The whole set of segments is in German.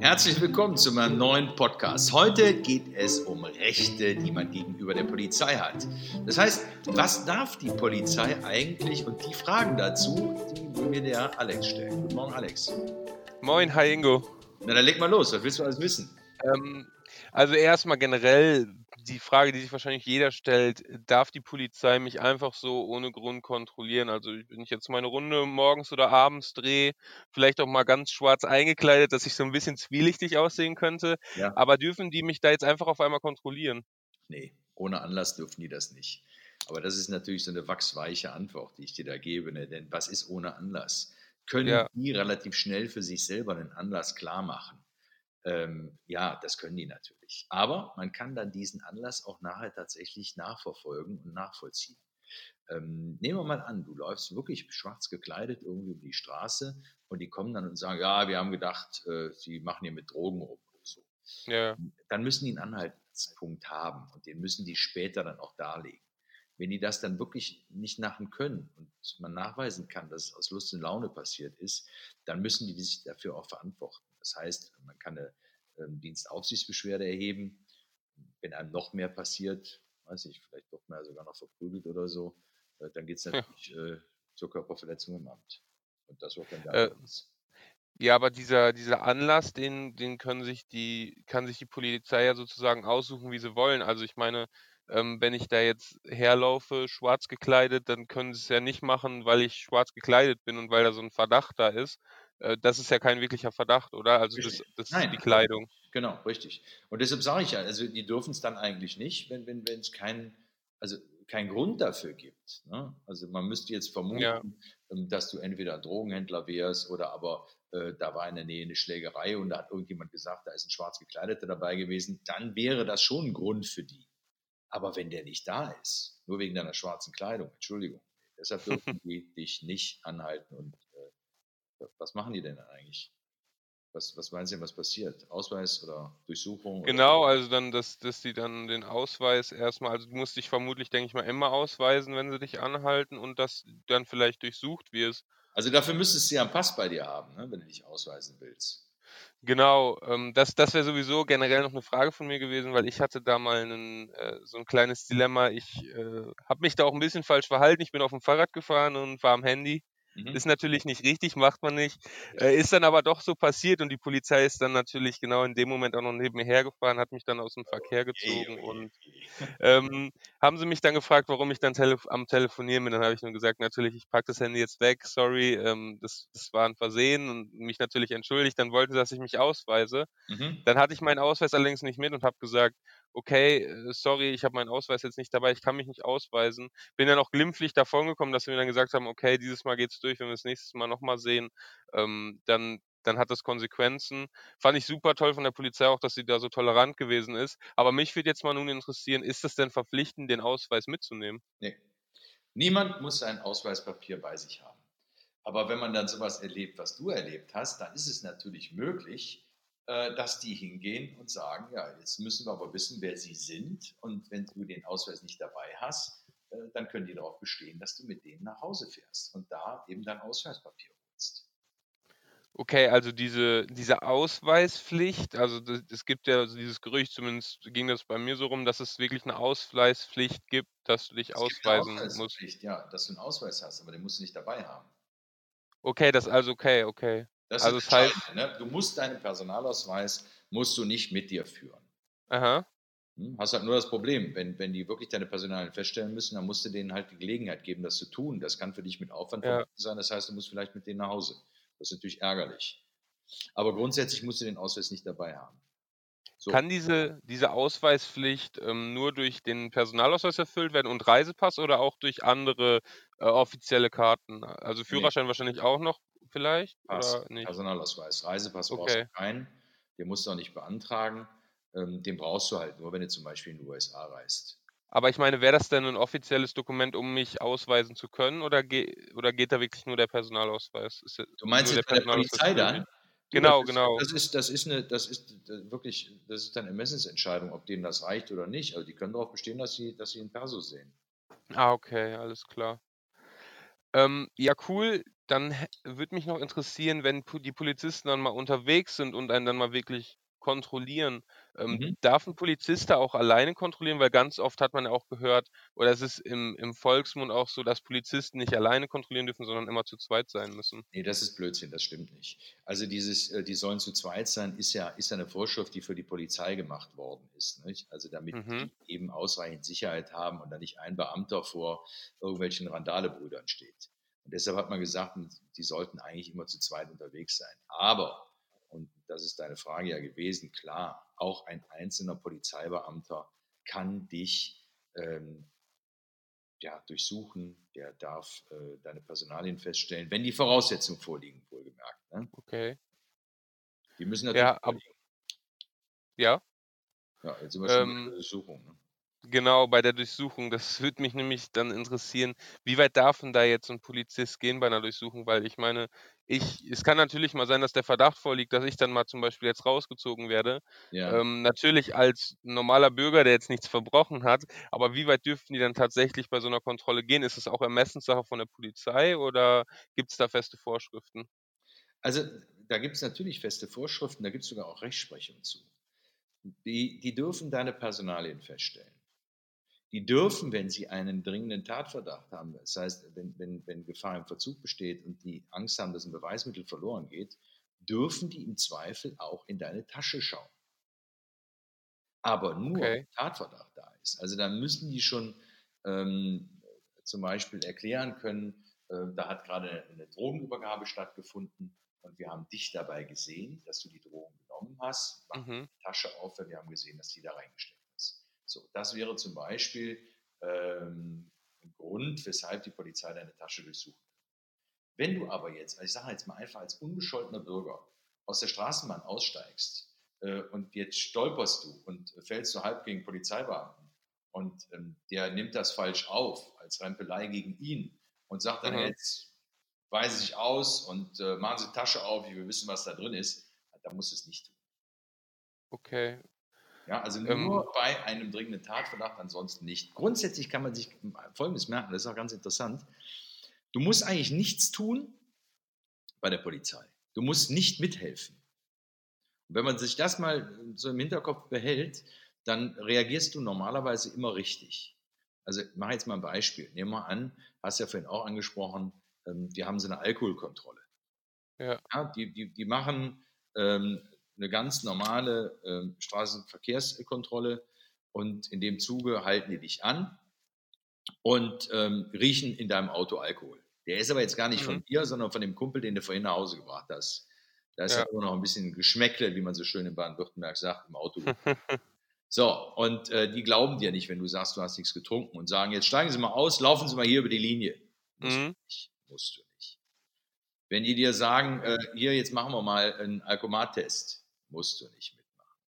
Herzlich willkommen zu meinem neuen Podcast. Heute geht es um Rechte, die man gegenüber der Polizei hat. Das heißt, was darf die Polizei eigentlich? Und die Fragen dazu, die will mir der Alex stellen. Guten Morgen, Alex. Moin, hi Ingo. Na, dann leg mal los. Was willst du alles wissen? Ähm, also erstmal generell die Frage, die sich wahrscheinlich jeder stellt, darf die Polizei mich einfach so ohne Grund kontrollieren? Also wenn ich jetzt meine Runde morgens oder abends drehe, vielleicht auch mal ganz schwarz eingekleidet, dass ich so ein bisschen zwielichtig aussehen könnte, Ja. aber dürfen die mich da jetzt einfach auf einmal kontrollieren? Nee, ohne Anlass dürfen die das nicht. Aber das ist natürlich so eine wachsweiche Antwort, die ich dir da gebe. Ne? Denn was ist ohne Anlass? Können Ja. die relativ schnell für sich selber einen Anlass klar machen? Ähm, ja, das können die natürlich. Aber man kann dann diesen Anlass auch nachher tatsächlich nachverfolgen und nachvollziehen. Ähm, nehmen wir mal an, du läufst wirklich schwarz gekleidet irgendwie über die Straße und die kommen dann und sagen, ja, wir haben gedacht, äh, sie machen hier mit Drogen rum oder so Ja, dann müssen die einen Anhaltspunkt haben und den müssen die später dann auch darlegen. Wenn die das dann wirklich nicht machen können und man nachweisen kann, dass es aus Lust und Laune passiert ist, dann müssen die sich dafür auch verantworten. Das heißt, man kann eine ähm, Dienstaufsichtsbeschwerde erheben. Wenn einem noch mehr passiert, weiß ich, vielleicht doch mehr sogar noch verprügelt oder so, äh, dann geht es Ja. natürlich äh, zur Körperverletzung im Amt. Und das wird dann Äh. Ja, aber dieser, dieser Anlass, den, den können sich die, kann sich die Polizei ja sozusagen aussuchen, wie sie wollen. Also ich meine, ähm, wenn ich da jetzt herlaufe, schwarz gekleidet, dann können sie es ja nicht machen, weil ich schwarz gekleidet bin und weil da so ein Verdacht da ist. Äh, das ist ja kein wirklicher Verdacht, oder? Also das, das ist Nein. die Kleidung. Genau, richtig. Und deshalb sage ich ja, also die dürfen es dann eigentlich nicht, wenn wenn wenn, es keinen also keinen Grund dafür gibt. Ne? Also man müsste jetzt vermuten, Ja. ähm, dass du entweder ein Drogenhändler wärst oder aber äh, da war in der Nähe eine Schlägerei und da hat irgendjemand gesagt, da ist ein schwarz gekleideter dabei gewesen, dann wäre das schon ein Grund für die. Aber wenn der nicht da ist, nur wegen deiner schwarzen Kleidung, Entschuldigung, deshalb dürfen die dich nicht anhalten. Und was machen die denn eigentlich? Was, was meinen Sie, denn, was passiert? Ausweis oder Durchsuchung? Genau, Oder? also dann, dass, dass die dann den Ausweis erstmal, also du musst dich vermutlich, denke ich mal, immer ausweisen, wenn sie dich anhalten und dass dann vielleicht durchsucht wirst. Also dafür müsstest du ja einen Pass bei dir haben, ne, wenn du dich ausweisen willst. Genau, ähm, das, das wäre sowieso generell noch eine Frage von mir gewesen, weil ich hatte da mal einen, äh, so ein kleines Dilemma. Ich äh, habe mich da auch ein bisschen falsch verhalten. Ich bin auf dem Fahrrad gefahren und war am Handy. Mhm. Ist natürlich nicht richtig, macht man nicht. Äh, ist dann aber doch so passiert und die Polizei ist dann natürlich genau in dem Moment auch noch neben mir hergefahren, hat mich dann aus dem Verkehr gezogen Oje, und oje. ähm, haben sie mich dann gefragt, warum ich dann tele am Telefonieren bin. Dann habe ich nur gesagt, natürlich, ich packe das Handy jetzt weg, sorry, ähm, das, das war ein Versehen und mich natürlich entschuldigt. Dann wollten sie, dass ich mich ausweise. Mhm. Dann hatte ich meinen Ausweis allerdings nicht mit und habe gesagt, okay, äh, sorry, ich habe meinen Ausweis jetzt nicht dabei, ich kann mich nicht ausweisen. Bin dann auch glimpflich davongekommen, dass sie mir dann gesagt haben, okay, dieses Mal geht's durch, wenn wir es nächstes Mal nochmal sehen, ähm, dann, dann hat das Konsequenzen. Fand ich super toll von der Polizei auch, dass sie da so tolerant gewesen ist. Aber mich würde jetzt mal nun interessieren, ist es denn verpflichtend, den Ausweis mitzunehmen? Nee. Niemand muss sein Ausweispapier bei sich haben. Aber wenn man dann sowas erlebt, was du erlebt hast, dann ist es natürlich möglich, äh, dass die hingehen und sagen, ja, jetzt müssen wir aber wissen, wer sie sind. Und wenn du den Ausweis nicht dabei hast, dann können die darauf bestehen, dass du mit denen nach Hause fährst und da eben dein Ausweispapier holst. Okay, also diese, diese Ausweispflicht, also das- es gibt ja so dieses Gerücht, zumindest ging das bei mir so rum, dass es wirklich eine Ausweispflicht gibt, dass du dich Es ausweisen musst. Ja, dass du einen Ausweis hast, aber den musst du nicht dabei haben. Okay, das also okay, okay. Das Also ist es heißt. Ne? Du musst deinen Personalausweis musst du nicht mit dir führen. aha, Hast halt nur das Problem, wenn, wenn die wirklich deine Personalien feststellen müssen, dann musst du denen halt die Gelegenheit geben, das zu tun. Das kann für dich mit Aufwand ja. verbunden sein. Das heißt, du musst vielleicht mit denen nach Hause. Das ist natürlich ärgerlich. Aber grundsätzlich musst du den Ausweis nicht dabei haben. So, Kann diese, diese Ausweispflicht ähm, nur durch den Personalausweis erfüllt werden und Reisepass oder auch durch andere äh, offizielle Karten? Also nee, Führerschein wahrscheinlich auch noch vielleicht Pass, nicht? Personalausweis. Reisepass brauchst du Okay, keinen. Den musst du auch nicht beantragen. Ähm, Den brauchst du halt nur, wenn du zum Beispiel in die USA reist. aber ich meine, wäre das denn ein offizielles Dokument, um mich ausweisen zu können oder, ge oder geht da wirklich nur der Personalausweis? Ist Du meinst der jetzt bei der Personalausweis Polizei dann? Du, das Genau, ist, genau. das ist, das ist eine, das ist äh, wirklich, das ist eine Ermessensentscheidung, ob denen das reicht oder nicht. Also die können darauf bestehen, dass sie, dass sie einen Perso sehen. Ah, okay, alles klar. Ähm, ja, cool. dann würde mich noch interessieren, wenn die Polizisten dann mal unterwegs sind und einen dann mal wirklich kontrollieren. Ähm, Mhm. darf 'n Polizist da auch alleine kontrollieren? Weil ganz oft hat man ja auch gehört oder es ist im im Volksmund auch so, dass Polizisten nicht alleine kontrollieren dürfen, sondern immer zu zweit sein müssen. Ne, das ist Blödsinn, das stimmt nicht. Also dieses, äh, die sollen zu zweit sein, ist ja ist ja 'ne Vorschrift, die für die Polizei gemacht worden ist, nicht? Also damit Mhm. die eben ausreichend Sicherheit haben und da nicht ein Beamter vor irgendwelchen Randalebrüdern steht. Und deshalb hat man gesagt, die sollten eigentlich immer zu zweit unterwegs sein. Aber, das ist deine Frage ja gewesen, klar, auch ein einzelner Polizeibeamter kann dich, ähm, ja, durchsuchen, der darf, äh, deine Personalien feststellen, wenn die Voraussetzungen vorliegen, wohlgemerkt, ne? Okay. Die müssen natürlich Ja, ab. Ja? Ja, jetzt sind wir schon bei der Ähm Durchsuchung, ne? Genau, bei der Durchsuchung. Das würde mich nämlich dann interessieren, wie weit darf 'n da jetzt so 'n Polizist gehen bei 'ner Durchsuchung? Weil ich meine, ich es kann natürlich mal sein, dass der Verdacht vorliegt, dass ich dann mal zum Beispiel jetzt rausgezogen werde. Ja. Ähm, natürlich als normaler Bürger, der jetzt nichts verbrochen hat, aber wie weit dürfen die dann tatsächlich bei so 'ner Kontrolle gehen? Ist es auch Ermessenssache von der Polizei oder gibt's da feste Vorschriften? Also, da gibt's natürlich feste Vorschriften, da gibt's sogar auch Rechtsprechung zu. Die die dürfen deine Personalien feststellen. Die dürfen, wenn sie einen dringenden Tatverdacht haben, das heißt, wenn wenn wenn Gefahr im Verzug besteht und die Angst haben, dass 'n Beweismittel verloren geht, dürfen die im Zweifel auch in deine Tasche schauen. Aber nur, Okay. wenn Tatverdacht da ist. Also, da müssen die schon, ähm, zum Beispiel erklären können, äh, da hat grade 'ne Drogenübergabe stattgefunden und wir haben dich dabei gesehen, dass du die Drogen genommen hast. Mach Mhm. die Tasche auf, weil wir haben gesehen, dass die da reingesteckt hast. So, das wäre zum Beispiel, ähm, 'n Grund, weshalb die Polizei deine Tasche durchsuchen kann. Wenn du aber jetzt also, ich sage jetzt mal einfach als unbescholtener Bürger aus der Straßenbahn aussteigst, äh, und jetzt stolperst du und fällst so halb gegen Polizeibeamten und, ähm, der nimmt das falsch auf als Rempelei gegen ihn und sagt dann: Mhm. „Jetzt weisen Sie sich aus und, äh, machen Sie die Tasche auf, will wissen, was da drin ist“, dann musst du's nicht tun. Okay. Ja, also Ähm nur bei einem dringenden Tatverdacht, ansonsten nicht. Grundsätzlich kann man sich Folgendes merken, das ist auch ganz interessant. Du musst eigentlich nichts tun bei der Polizei. Du musst nicht mithelfen. Und wenn man sich das mal so im Hinterkopf behält, dann reagierst du normalerweise immer richtig. Also, ich mache jetzt mal 'n Beispiel. Nehmen wir an, hast ja vorhin auch angesprochen, ähm, wir haben so 'ne Alkoholkontrolle. Ja. Ja, die die die machen, ähm, 'ne ganz normale, ähm, Straßenverkehrskontrolle und in dem Zuge halten die dich an und, ähm, riechen in deinem Auto Alkohol. Der ist aber jetzt gar nicht Mhm. von dir, sondern von dem Kumpel, den du vorhin nach Hause gebracht hast. Da ist Ja. immer noch 'n bisschen Geschmäckle, wie man so schön in Baden-Württemberg sagt, im Auto. So, und, äh, die glauben dir nicht, wenn du sagst, du hast nix getrunken und sagen: „Jetzt steigen Sie mal aus, laufen Sie mal hier über die Linie.“ Musst Mhm. du nicht, musst du nicht. Wenn die dir sagen: „Äh, hier, jetzt machen wir mal 'n Alkomattest“, musst du nicht mitmachen.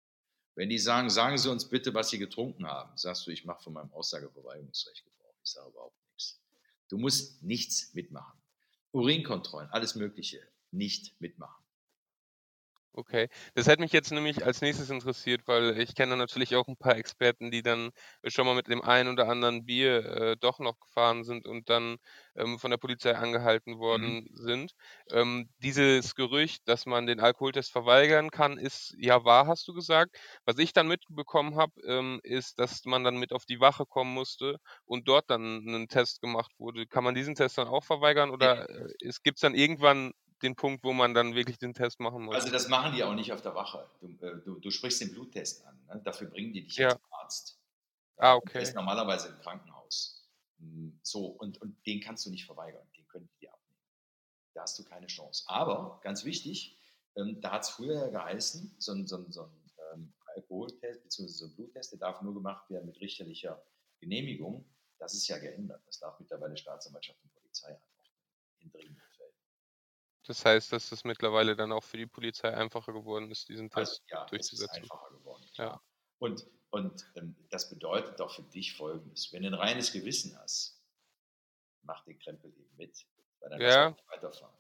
Wenn die sagen: „Sagen Sie uns bitte, was Sie getrunken haben“, sagst du: „Ich mache von meinem Aussageverweigerungsrecht Gebrauch, ich sage überhaupt nix.“ Du musst nichts mitmachen. Urinkontrollen, alles Mögliche, nicht mitmachen. Okay. Das hätte mich jetzt nämlich als Nächstes interessiert, weil ich kenne natürlich auch 'n paar Experten, die dann schon mal mit dem einen oder anderen Bier, äh, doch noch gefahren sind und dann, ähm, von der Polizei angehalten Mhm. worden sind. Ähm, dieses Gerücht, dass man den Alkoholtest verweigern kann, ist ja wahr, hast du gesagt. Was ich dann mitbekommen habe, ähm, ist, dass man dann mit auf die Wache kommen musste und dort dann 'nen Test gemacht wurde. Kann man diesen Test dann auch verweigern oder, äh, es gibt's dann irgendwann den Punkt, wo man dann wirklich den Test machen muss? Also, das machen die auch nicht auf der Wache. Du äh, du du sprichst den Bluttest an, ne? Dafür bringen die dich ja zum Arzt. Ah, und der okay. ist normalerweise im Krankenhaus. Hm, so, und und den kannst du nicht verweigern, den können die dir abnehmen. Da hast du keine Chance. Aber ganz wichtig, ähm, da hat's früher ja geheißen, so 'n so 'n so 'n, ähm, Alkoholtest beziehungsweise so 'n Bluttest, der darf nur gemacht werden mit richterlicher Genehmigung. Das ist ja geändert. Das darf mittlerweile Staatsanwaltschaft und Polizei in dringenden Fällen. Das heißt, dass es mittlerweile dann auch für die Polizei einfacher geworden ist, diesen Also, Test ja, es ist durchzusetzen? einfacher geworden, Ja. Und und, ähm, das bedeutet doch für dich Folgendes: Wenn du 'n reines Gewissen hast, mach den Krempel eben mit, weil dann Ja. auch nicht weiterfahren.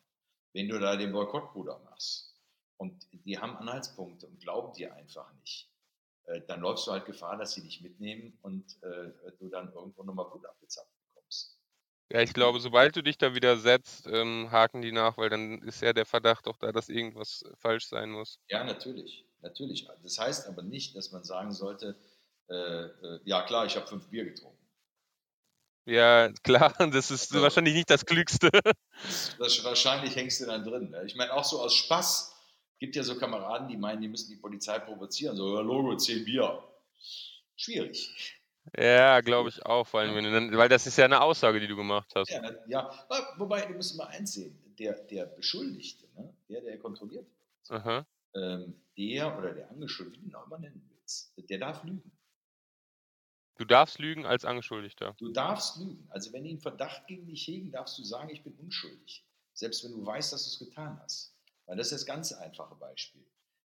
Wenn du da den Boykottbruder machst und die haben Anhaltspunkte und glauben dir einfach nicht, äh, dann läufst du halt Gefahr, dass sie dich mitnehmen und, äh, du dann irgendwo noch mal Blut abgezapft bekommst. Ja, ich glaube, sobald du dich da widersetzt, ähm, haken die nach, weil dann ist ja der Verdacht auch da, dass irgendwas falsch sein muss. Ja, natürlich, natürlich. Das heißt aber nicht, dass man sagen sollte, äh, äh, ja klar, ich habe fünf Bier getrunken. Ja, klar, das ist Also, wahrscheinlich nicht das Klügste. das, das, wahrscheinlich hängst du dann drin. Ne? Ich meine, auch so aus Spaß gibt ja so Kameraden, die meinen, die müssen die Polizei provozieren. So, ja, Logo, zehn Bier. Schwierig. Ja, glaube ich auch, vor allem, wenn weil das ist ja eine Aussage, die du gemacht hast. Ja, ja, wobei, du musst mal eins sehen, der, der Beschuldigte, ne? der, der kontrolliert wird, ähm, der oder der Angeschuldigte, wie du ihn auch immer nennen willst, der darf lügen. Du darfst lügen als Angeschuldigter. Du darfst lügen. Also wenn die einen Verdacht gegen dich hegen, darfst du sagen, ich bin unschuldig. Selbst wenn du weißt, dass du es getan hast. Weil das ist das ganz einfache Beispiel.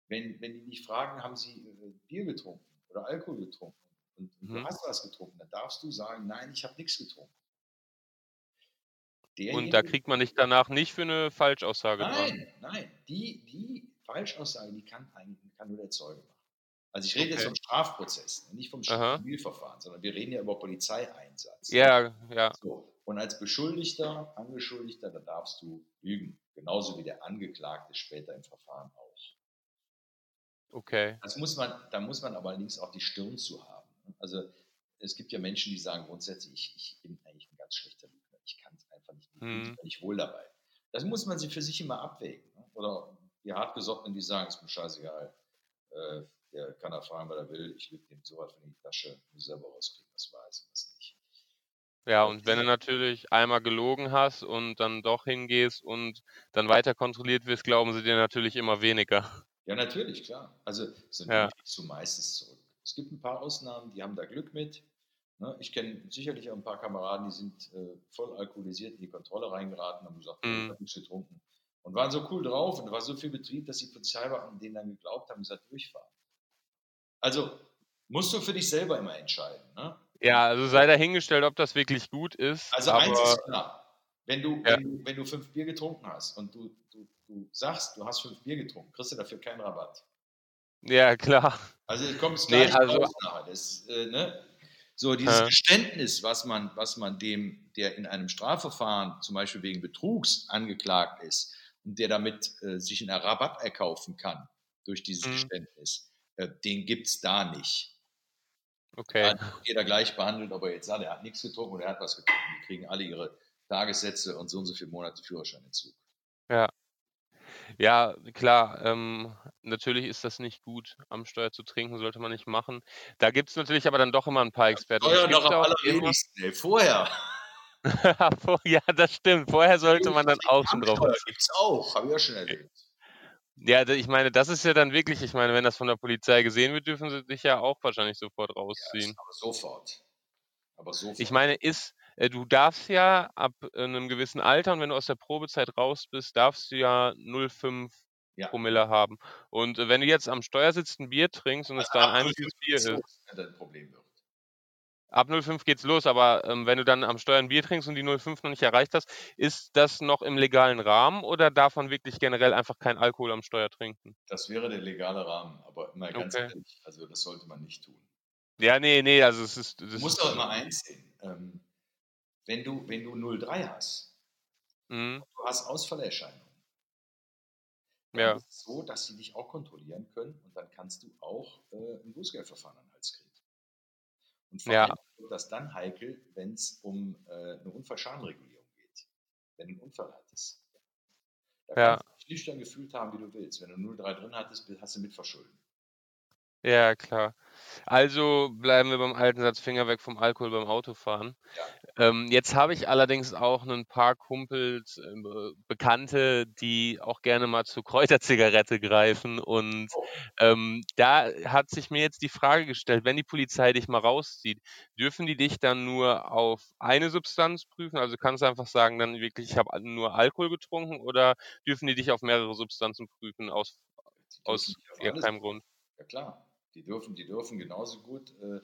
Wenn, wenn die dich fragen, haben sie äh, Bier getrunken oder Alkohol getrunken und, und du Mhm. hast was getrunken, dann darfst du sagen, nein, ich habe nichts getrunken. Und da Derjenige- kriegt man dich danach nicht für eine Falschaussage dran. Nein, nein. Die, die Falschaussage, die kann eigentlich kann nur der Zeuge machen. Also ich rede jetzt Okay. vom Strafprozess, nicht vom. Zivilverfahren, sondern wir reden ja über Polizeieinsatz. Ja, ja. So. Und als Beschuldigter, Angeschuldigter, da darfst du lügen. Genauso wie der Angeklagte später im Verfahren auch. Okay. Das muss man, da muss man aber allerdings auch die Stirn zu haben. Ne? Also es gibt ja Menschen, die sagen grundsätzlich, ich, ich bin eigentlich ein ganz schlechter Lügner. Ich kann es einfach nicht. Ich Mhm. da nicht wohl dabei. Das muss man sich für sich immer abwägen. Ne? Oder die Hartgesottenen, die sagen, ist mir scheißegal. Äh, der kann er fragen, was er will. Ich lüge dem sowas von in die Tasche. Muss selber rauskriegen, was weiß und was nicht. Ja, und wenn du natürlich einmal gelogen hast und dann doch hingehst und dann weiter kontrolliert wirst, glauben sie dir natürlich immer weniger. Ja, natürlich, klar. Also so Ja. ja. du meistens zurück. Es gibt ein paar Ausnahmen, die haben da Glück mit. Ne? Ich kenne sicherlich auch ein paar Kameraden, die sind äh, voll alkoholisiert in die Kontrolle reingeraten, haben gesagt, Mhm. ich habe nichts getrunken. Und waren so cool drauf und war so viel Betrieb, dass die Polizeibeamten denen dann geglaubt haben, gesagt, durchfahren. Also musst du für dich selber immer entscheiden. Ne? Ja, also sei dahingestellt, ob das wirklich gut ist. Also aber eins ist klar, wenn du, Ja. wenn, du, wenn du fünf Bier getrunken hast und du, du, du sagst, du hast fünf Bier getrunken, kriegst du dafür keinen Rabatt. Ja, klar. Also es kommt es Nee, gleich also- raus nachher. Das, äh, ne? So dieses Ja. Geständnis, was man, was man dem, der in einem Strafverfahren zum Beispiel wegen Betrugs angeklagt ist und der damit äh, sich einen Rabatt erkaufen kann durch dieses Mhm. Geständnis, äh, den gibt es da nicht. Okay. Da wird jeder gleich behandelt, ob er jetzt sagt, er hat nichts getrunken oder er hat was getrunken. Die kriegen alle ihre Tagessätze und so und so viele Monate Führerscheinentzug. Ja, klar. Ähm, natürlich ist das nicht gut, am Steuer zu trinken, sollte man nicht machen. Da gibt es natürlich aber dann doch immer ein paar Experten. Gibt doch am allerwenigsten, ey, vorher. Vor- ja, das stimmt. Vorher sollte man dann auch schon drauf. Gibt es auch, habe ich ja schon erlebt. Ja, ich meine, das ist ja dann wirklich, ich meine, wenn das von der Polizei gesehen wird, dürfen sie dich ja auch wahrscheinlich sofort rausziehen. Aber sofort. Aber sofort. Ich meine, ist, du darfst ja ab äh, einem gewissen Alter und wenn du aus der Probezeit raus bist, darfst du ja 0,5 Ja. Promille haben. Und äh, wenn du jetzt am Steuer sitzt, ein Bier trinkst und es Also einziges 0,5 Bier ist, ein ab 0,5 geht's los, aber ähm, wenn du dann am Steuer ein Bier trinkst und die 0,5 noch nicht erreicht hast, ist das noch im legalen Rahmen oder darf man wirklich generell einfach keinen Alkohol am Steuer trinken? Das wäre der legale Rahmen, aber immer ganz Okay. ehrlich, also das sollte man nicht tun. Ja, nee, nee, also es ist. Das Du musst auch immer eins sehen. Ähm, wenn du, wenn du 0,3 hast, Mhm, du hast Ausfallerscheinungen, dann ja, ist es so, dass sie dich auch kontrollieren können und dann kannst du auch äh, ein Bußgeldverfahren an den Hals kriegen. Und vor Ja. allem wird das dann heikel, wenn es um äh, eine Unfallschadenregulierung geht. Wenn du einen Unfall hattest. Da Ja. kannst du dich nüchtern gefühlt haben, wie du willst. Wenn du 0,3 drin hattest, hast du Mitverschulden. Ja, klar. Also bleiben wir beim alten Satz, Finger weg vom Alkohol beim Autofahren. Ähm, jetzt habe ich allerdings auch ein paar Kumpels, äh, Be- Bekannte, die auch gerne mal zur Kräuterzigarette greifen. Und Oh. ähm, da hat sich mir jetzt die Frage gestellt, wenn die Polizei dich mal rauszieht, dürfen die dich dann nur auf eine Substanz prüfen? Also kannst du einfach sagen, dann wirklich, ich habe nur Alkohol getrunken oder dürfen die dich auf mehrere Substanzen prüfen aus, Die aus dürfen dich auf ja, alles keinem Grund? Ja klar, die dürfen, die dürfen genauso gut äh,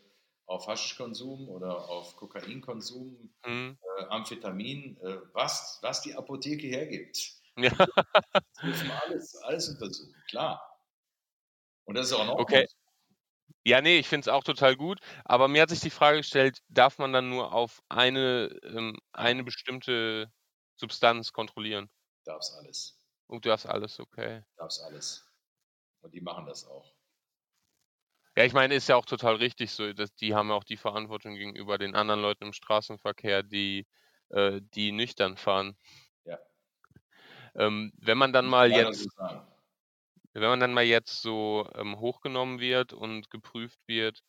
auf Haschischkonsum oder auf Kokainkonsum, Hm? äh, Amphetamin, äh, was, was die Apotheke hergibt. Ja. Die dürfen alles, alles untersuchen, klar. Und das ist auch noch Okay. Ja, nee, ich finde es auch total gut, aber mir hat sich die Frage gestellt, darf man dann nur auf eine, ähm, eine bestimmte Substanz kontrollieren? Darf's alles. Und du darfst alles, okay. Darf's alles. Und die machen das auch. Ja, ich meine, ist ja auch total richtig so, dass die haben ja auch die Verantwortung gegenüber den anderen Leuten im Straßenverkehr, die, äh, die nüchtern fahren. Ja. Ähm, wenn man dann mal jetzt wenn man dann mal jetzt so, ähm, hochgenommen wird und geprüft wird,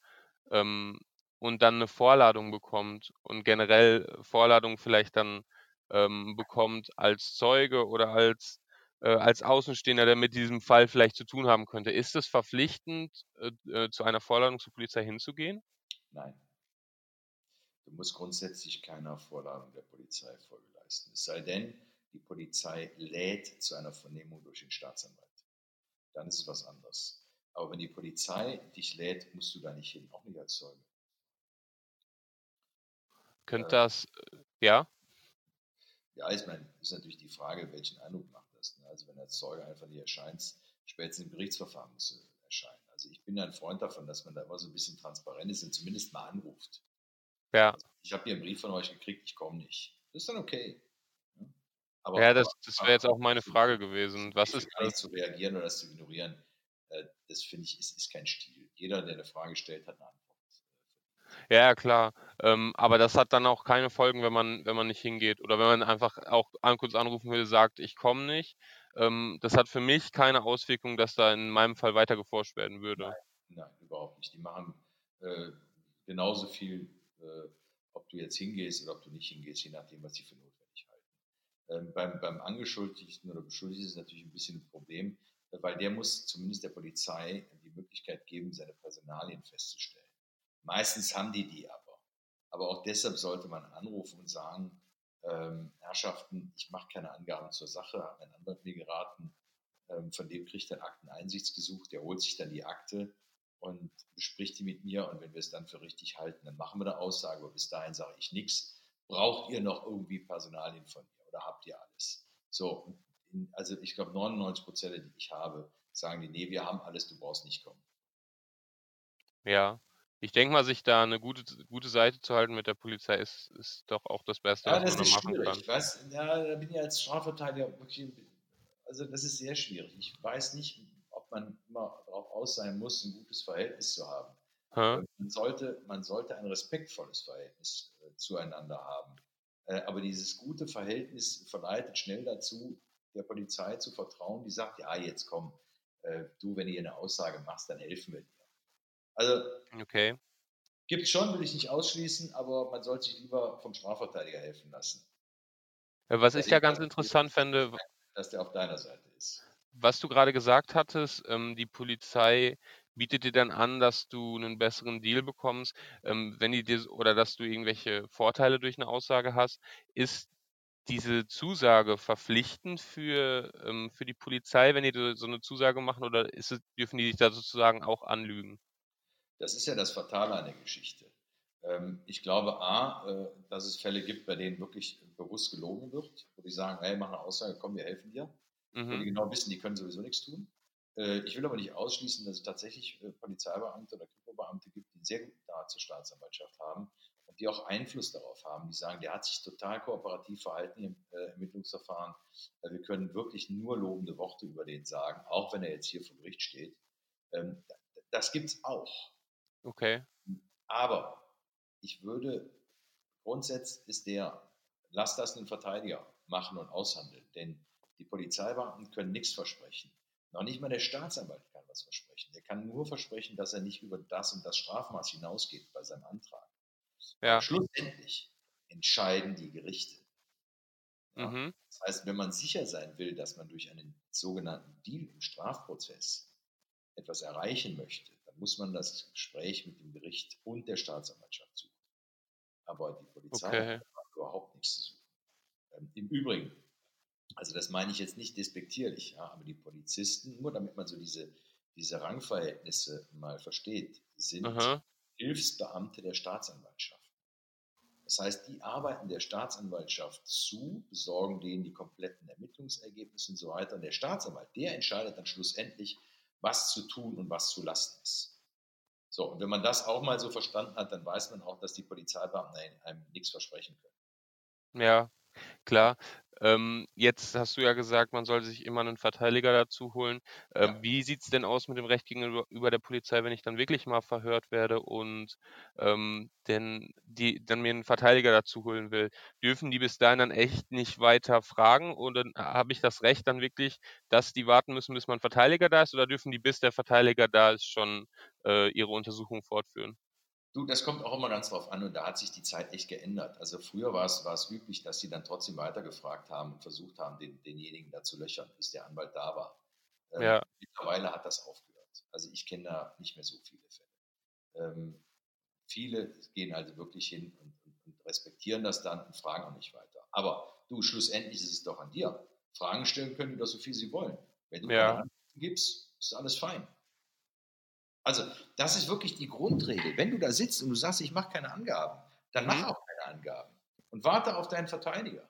ähm, und dann 'ne Vorladung bekommt und generell Vorladung vielleicht dann, ähm, bekommt als Zeuge oder als als Außenstehender, der mit diesem Fall vielleicht zu tun haben könnte. Ist es verpflichtend, äh, äh, zu einer Vorladung zur Polizei hinzugehen? Nein. Du musst grundsätzlich keiner Vorladung der Polizei Folge leisten. Es sei denn, die Polizei lädt zu einer Vernehmung durch den Staatsanwalt. Dann ist es was anderes. Aber wenn die Polizei dich lädt, musst du da nicht hin, auch nicht als Zeuge. Könnte Äh, das äh, ja? Ja, ich meine, ist natürlich die Frage, welchen Eindruck macht das. Ne? Also wenn als Zeuge einfach nicht erscheint, spätestens im Gerichtsverfahren muss du erscheinen. Also ich bin ein Freund davon, dass man da immer so ein bisschen transparent ist und zumindest mal anruft. Ja. Also ich habe hier einen Brief von euch gekriegt, ich komme nicht. Das ist dann okay. ne? Aber, Ja, das das wäre jetzt auch meine Frage gewesen. Was ist gar nicht das? zu reagieren oder das zu ignorieren, äh, das finde ich, ist, ist kein Stil. Jeder, der eine Frage stellt, hat eine Antwort. Ja, klar. Ähm, aber das hat dann auch keine Folgen, wenn man wenn man nicht hingeht oder wenn man einfach auch an kurz anrufen würde, sagt: „Ich komme nicht.“ Ähm, das hat für mich keine Auswirkung, dass da in meinem Fall weiter geforscht werden würde. Nein, überhaupt nicht. Die machen äh, genauso viel, äh, ob du jetzt hingehst oder ob du nicht hingehst, je nachdem, was sie für notwendig halten. Ähm, beim, beim Angeschuldigten oder Beschuldigten ist es natürlich ein bisschen ein Problem, weil der muss zumindest der Polizei die Möglichkeit geben, seine Personalien festzustellen. Meistens haben die die aber. Aber auch deshalb sollte man anrufen und sagen, ähm, Herrschaften, ich mache keine Angaben zur Sache, hat mein Anwalt mir geraten, ähm, von dem kriegt er ein Akteneinsichtsgesuch, der holt sich dann die Akte und bespricht die mit mir und wenn wir es dann für richtig halten, dann machen wir eine Aussage, aber bis dahin sage ich nichts. Braucht ihr noch irgendwie Personalien von mir oder habt ihr alles? So, in, also ich glaube 99 Prozent, die ich habe, sagen die, nee, wir haben alles, du brauchst nicht kommen. Ja. Ich denke mal, sich da eine gute gute Seite zu halten mit der Polizei ist ist doch auch das Beste, Ja, was das man ist machen schwierig. kann. Weiß, ja, da bin ich als Strafverteidiger wirklich, also das ist sehr schwierig. Ich weiß nicht, ob man immer darauf aus sein muss, ein gutes Verhältnis zu haben. Hä? Man sollte, man sollte ein respektvolles Verhältnis äh, zueinander haben. Äh, aber dieses gute Verhältnis verleitet schnell dazu, der Polizei zu vertrauen, die sagt, ja, jetzt komm, äh, du, wenn du hier eine Aussage machst, dann helfen wir dir. Also Okay. gibt es schon, will ich nicht ausschließen, aber man sollte sich lieber vom Strafverteidiger helfen lassen, Äh, was Ja, ich ja ganz interessant fände, dass der auf deiner Seite ist. was du grade gesagt hattest, ähm, die Polizei bietet dir dann an, dass du 'nen besseren Deal bekommst, ähm, wenn die dir oder dass du irgendwelche Vorteile durch 'ne Aussage hast. Ist diese Zusage verpflichtend für ähm, für die Polizei, wenn die so 'ne Zusage machen oder es dürfen die dich da sozusagen auch anlügen? Das ist ja das Fatale an der Geschichte. Ähm, ich glaube, A, äh, dass es Fälle gibt, bei denen wirklich bewusst gelogen wird, wo die sagen, hey, mach eine Aussage, komm, wir helfen dir. Wo die Mhm. genau wissen, die können sowieso nichts tun. Äh, ich will aber nicht ausschließen, dass es tatsächlich äh, Polizeibeamte oder Kripo-Beamte gibt, die einen sehr guten Draht zur Staatsanwaltschaft haben und die auch Einfluss darauf haben. Die sagen, der hat sich total kooperativ verhalten im Ermittlungsverfahren. Wir können wirklich nur lobende Worte über den sagen, auch wenn er jetzt hier vor Gericht steht. Ähm, das gibt es auch. Okay. Aber ich würde, Grundsatz ist der, lass das einen Verteidiger machen und aushandeln. Denn die Polizeibeamten können nichts versprechen. Noch nicht mal der Staatsanwalt kann was versprechen. Der kann nur versprechen, dass er nicht über das und das Strafmaß hinausgeht bei seinem Antrag. Ja. Schlussendlich entscheiden die Gerichte. Ja? Mhm. Das heißt, wenn man sicher sein will, dass man durch einen sogenannten Deal im Strafprozess etwas erreichen möchte, dann muss man das Gespräch mit dem Gericht und der Staatsanwaltschaft suchen. Aber die Polizei Okay. hat überhaupt nichts zu suchen. Ähm, Im Übrigen, also das meine ich jetzt nicht despektierlich, ja, aber die Polizisten, nur damit man so diese, diese Rangverhältnisse mal versteht, sind Aha. Hilfsbeamte der Staatsanwaltschaft. Das heißt, die arbeiten der Staatsanwaltschaft zu, besorgen denen die kompletten Ermittlungsergebnisse und so weiter. Und der Staatsanwalt, der entscheidet dann schlussendlich, was zu tun und was zu lassen ist. So, und wenn man das auch mal so verstanden hat, dann weiß man auch, dass die Polizeibeamten einem nichts versprechen können. Ja, klar. Ähm, jetzt hast du ja gesagt, man soll sich immer einen Verteidiger dazu holen. Ähm, Ja. wie sieht's denn aus mit dem Recht gegenüber über der Polizei, wenn ich dann wirklich mal verhört werde und ähm, denn die dann mir einen Verteidiger dazu holen will? Dürfen die bis dahin dann echt nicht weiter fragen oder habe ich das Recht dann wirklich, dass die warten müssen, bis mein Verteidiger da ist, oder dürfen die, bis der Verteidiger da ist, schon äh, ihre Untersuchung fortführen? Du, das kommt auch immer ganz drauf an und da hat sich die Zeit echt geändert. Also früher war es, war es üblich, dass sie dann trotzdem weitergefragt haben und versucht haben, den, denjenigen da zu löchern, bis der Anwalt da war. Ähm, Ja. Mittlerweile hat das aufgehört. Also ich kenne da nicht mehr so viele Fälle. Ähm, viele gehen also wirklich hin und, und, und respektieren das dann und fragen auch nicht weiter. Aber du, schlussendlich ist es doch an dir. Fragen stellen können doch so viel sie wollen. Wenn du Ja. gibst, ist alles fein. Also, das ist wirklich die Grundregel. Wenn du da sitzt und du sagst, ich mache keine Angaben, dann mach Mhm. auch keine Angaben und warte auf deinen Verteidiger.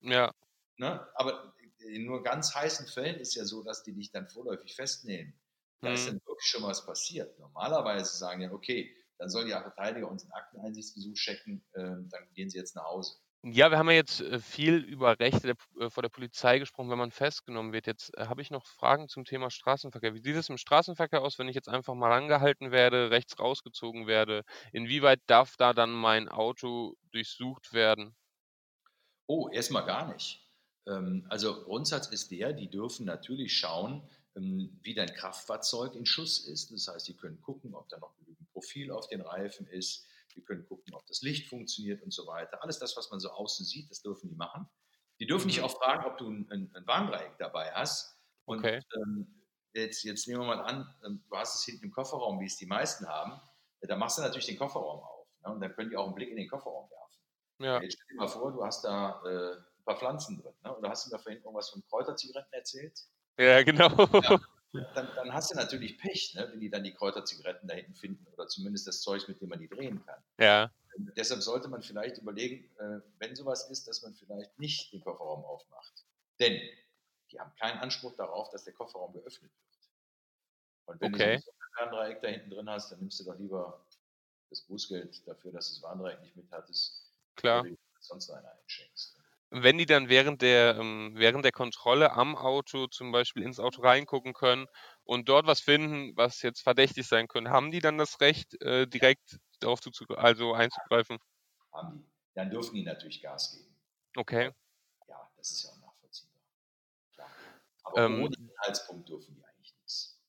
Ja, Ne? Aber in nur ganz heißen Fällen ist ja so, dass die dich dann vorläufig festnehmen. Da ist Mhm. dann wirklich schon was passiert. Normalerweise sagen die, okay, dann soll der Verteidiger uns ein Akteneinsichtsgesuch checken, ähm, dann gehen sie jetzt nach Hause. Ja, wir haben ja jetzt äh, viel über Rechte der, äh, vor der Polizei gesprochen, wenn man festgenommen wird. Jetzt äh, habe ich noch Fragen zum Thema Straßenverkehr. Wie sieht es im Straßenverkehr aus, wenn ich jetzt einfach mal angehalten werde, rechts rausgezogen werde? Inwieweit darf da dann mein Auto durchsucht werden? Oh, erstmal gar nicht. Ähm, Also Grundsatz ist der, die dürfen natürlich schauen, ähm, wie dein Kraftfahrzeug in Schuss ist. Das heißt, die können gucken, ob da noch genügend Profil auf den Reifen ist. Die können gucken, ob das Licht funktioniert und so weiter. Alles das, was man so außen sieht, das dürfen die machen. Die dürfen dich Mhm. auch fragen, ob du ein, ein, ein Warndreieck dabei hast. Und Okay. ähm, jetzt, jetzt nehmen wir mal an, ähm, du hast es hinten im Kofferraum, wie es die meisten haben. Ja, Da machst du natürlich den Kofferraum auf. Ne? Und dann können die auch einen Blick in den Kofferraum werfen. Ja, Jetzt stell dir mal vor, du hast da äh, ein paar Pflanzen drin. Ne? Oder hast du mir vorhin irgendwas von Kräuterzigaretten erzählt? ja, genau. Dann, dann hast du natürlich Pech, ne? wenn die dann die Kräuterzigaretten da hinten finden oder zumindest das Zeug, mit dem man die drehen kann. Ja, Ähm, deshalb sollte man vielleicht überlegen, äh, wenn sowas ist, dass man vielleicht nicht den Kofferraum aufmacht. Denn die haben keinen Anspruch darauf, dass der Kofferraum geöffnet wird. Und wenn Okay. du so ein Warndreieck da hinten drin hast, dann nimmst du doch lieber das Bußgeld dafür, dass du das Warndreieck nicht mit hattest, klar. sonst einer einschenkst. Wenn die dann während der, ähm, während der Kontrolle am Auto zum Beispiel ins Auto reingucken können und dort was finden, was jetzt verdächtig sein könnte, haben die dann das Recht, äh, direkt darauf zuzugreifen, also einzugreifen? haben die, dann dürfen die natürlich Gas geben. Okay. Ja, das ist ja auch nachvollziehbar. Klar. Aber Ähm, ohne Inhaltspunkt dürfen die eigentlich nichts.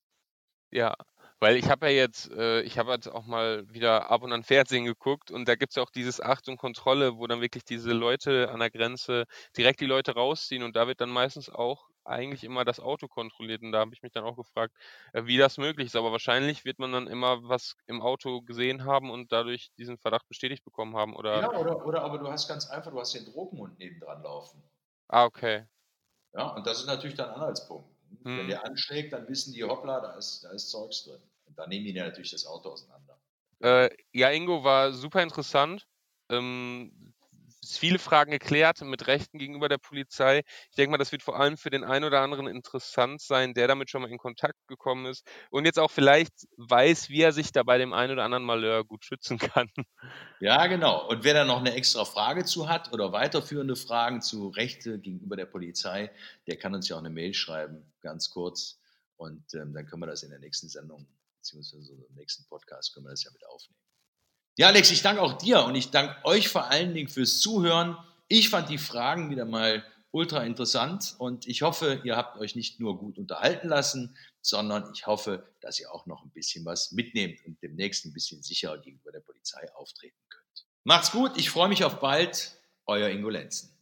Ja, weil ich habe ja jetzt, äh, ich habe jetzt auch mal wieder ab und an Fernsehen geguckt und da gibt's ja auch dieses Achtung Kontrolle, wo dann wirklich diese Leute an der Grenze direkt die Leute rausziehen und da wird dann meistens auch eigentlich immer das Auto kontrolliert und da habe ich mich dann auch gefragt, äh, wie das möglich ist. Aber wahrscheinlich wird man dann immer was im Auto gesehen haben und dadurch diesen Verdacht bestätigt bekommen haben oder, Ja, oder, oder aber du hast ganz einfach, du hast den Drogenhund nebendran laufen. ah, okay. Ja, und das ist natürlich dann Anhaltspunkt. Wenn Hm. der anschlägt, dann wissen die, hoppla, da ist, da ist Zeugs drin. Dann nehmen die ja natürlich das Auto auseinander. Äh, ja, Ingo war super interessant. Ähm, viele Fragen geklärt mit Rechten gegenüber der Polizei. Ich denke mal, das wird vor allem für den einen oder anderen interessant sein, der damit schon mal in Kontakt gekommen ist und jetzt auch vielleicht weiß, wie er sich da bei dem einen oder anderen Malheur gut schützen kann. Ja, genau. Und wer da noch eine extra Frage zu hat oder weiterführende Fragen zu Rechte gegenüber der Polizei, der kann uns ja auch eine Mail schreiben, ganz kurz. Und ähm, dann können wir das in der nächsten Sendung, beziehungsweise im nächsten Podcast, können wir das ja mit aufnehmen. Ja, Alex, ich danke auch dir und ich danke euch vor allen Dingen fürs Zuhören. Ich fand die Fragen wieder mal ultra interessant und ich hoffe, ihr habt euch nicht nur gut unterhalten lassen, sondern ich hoffe, dass ihr auch noch ein bisschen was mitnehmt und demnächst ein bisschen sicherer gegenüber der Polizei auftreten könnt. Macht's gut, ich freue mich auf bald, euer Ingo Lenzen.